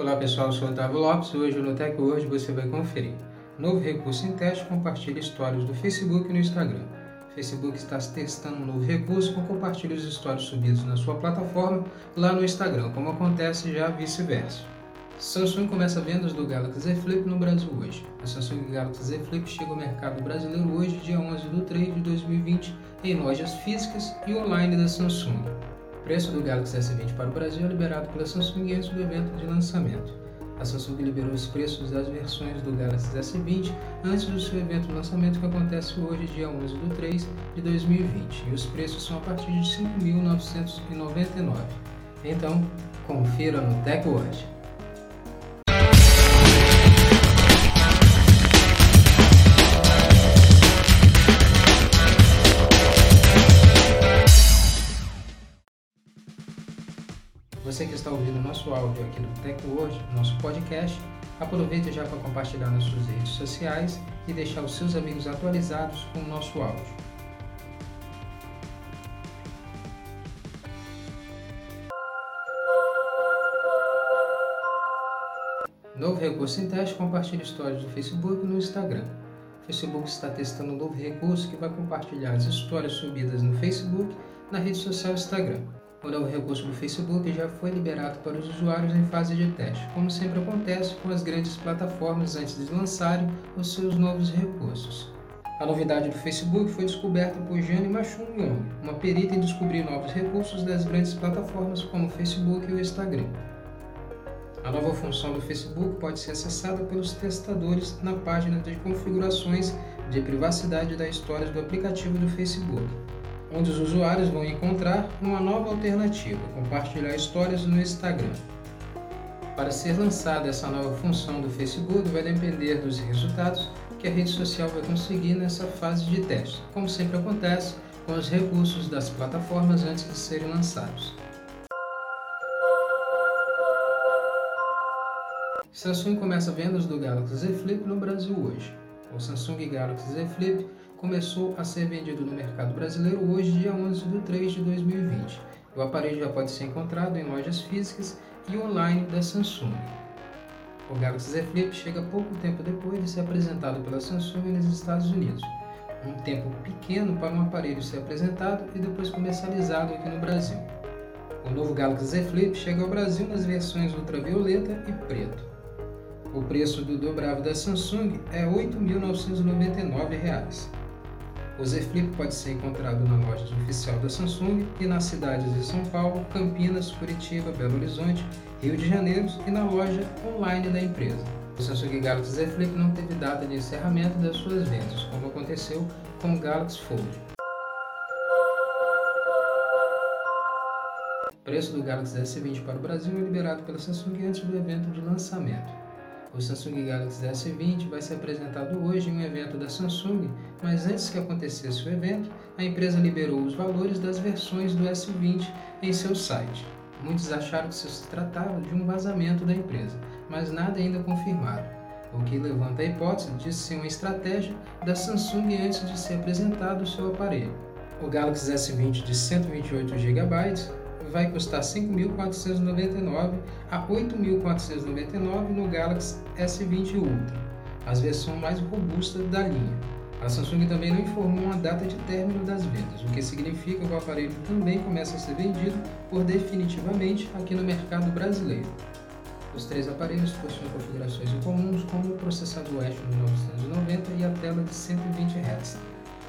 Olá pessoal, sou o Otávio Lopes e hoje no Tech Word você vai conferir. Novo recurso em teste compartilha histórias do Facebook e no Instagram. O Facebook está testando um novo recurso com compartilha os stories subidos na sua plataforma lá no Instagram, como acontece já vice-versa. Samsung começa vendas do Galaxy Z Flip no Brasil hoje. O Samsung Galaxy Z Flip chega ao mercado brasileiro hoje, dia 11 de 3 de 2020, em lojas físicas e online da Samsung. O preço do Galaxy S20 para o Brasil é liberado pela Samsung antes do evento de lançamento. A Samsung liberou os preços das versões do Galaxy S20 antes do seu evento de lançamento que acontece hoje, dia 11 de 3 de 2020, e os preços são a partir de 5.999. Então, confira no TechWatch. Você que está ouvindo nosso áudio aqui no Tech Hoje, nosso podcast, aproveite já para compartilhar nas suas redes sociais e deixar os seus amigos atualizados com o nosso áudio. Novo recurso em teste compartilha histórias do Facebook no Instagram. O Facebook está testando um novo recurso que vai compartilhar as histórias subidas no Facebook na rede social Instagram. O novo recurso do Facebook já foi liberado para os usuários em fase de teste, como sempre acontece com as grandes plataformas antes de lançarem os seus novos recursos. A novidade do Facebook foi descoberta por Jane Machun Young, uma perita em descobrir novos recursos das grandes plataformas como o Facebook e o Instagram. A nova função do Facebook pode ser acessada pelos testadores na página de configurações de privacidade da história do aplicativo do Facebook onde os usuários vão encontrar uma nova alternativa, compartilhar histórias no Instagram. Para ser lançada essa nova função do Facebook vai depender dos resultados que a rede social vai conseguir nessa fase de teste, como sempre acontece com os recursos das plataformas antes de serem lançados. Samsung começa vendas do Galaxy Z Flip no Brasil hoje. O Samsung Galaxy Z Flip começou a ser vendido no mercado brasileiro hoje, dia 11 de 3 de 2020. O aparelho já pode ser encontrado em lojas físicas e online da Samsung. O Galaxy Z Flip chega pouco tempo depois de ser apresentado pela Samsung nos Estados Unidos. Um tempo pequeno para um aparelho ser apresentado e depois comercializado aqui no Brasil. O novo Galaxy Z Flip chega ao Brasil nas versões ultravioleta e preto. O preço do dobrável da Samsung é R$ 8.999. O Z Flip pode ser encontrado na loja oficial da Samsung e nas cidades de São Paulo, Campinas, Curitiba, Belo Horizonte, Rio de Janeiro e na loja online da empresa. O Samsung Galaxy Z Flip não teve data de encerramento das suas vendas, como aconteceu com o Galaxy Fold. O preço do Galaxy S20 para o Brasil é liberado pela Samsung antes do evento de lançamento. O Samsung Galaxy S20 vai ser apresentado hoje em um evento da Samsung, mas antes que acontecesse o evento, a empresa liberou os valores das versões do S20 em seu site. Muitos acharam que se tratava de um vazamento da empresa, mas nada ainda confirmado, o que levanta a hipótese de ser uma estratégia da Samsung antes de ser apresentado o seu aparelho. O Galaxy S20 de 128 GB vai custar 5.499 a 8.499 no Galaxy S20 Ultra, as versões mais robustas da linha. A Samsung também não informou uma data de término das vendas, o que significa que o aparelho também começa a ser vendido por definitivamente aqui no mercado brasileiro. Os três aparelhos possuem configurações incomuns, como o processador Exynos 990 e a tela de 120 Hz.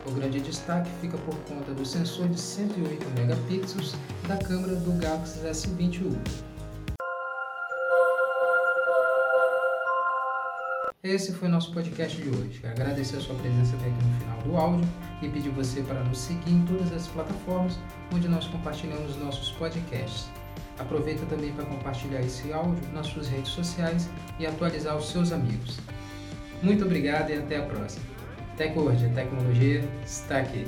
O grande destaque fica por conta do sensor de 108 megapixels da câmera do Galaxy S20 Ultra. Esse foi nosso podcast de hoje. Agradecer a sua presença até aqui no final do áudio e pedir você para nos seguir em todas as plataformas onde nós compartilhamos nossos podcasts. Aproveita também para compartilhar esse áudio nas suas redes sociais e atualizar os seus amigos. Muito obrigado e até a próxima. TecWord, a tecnologia está aqui.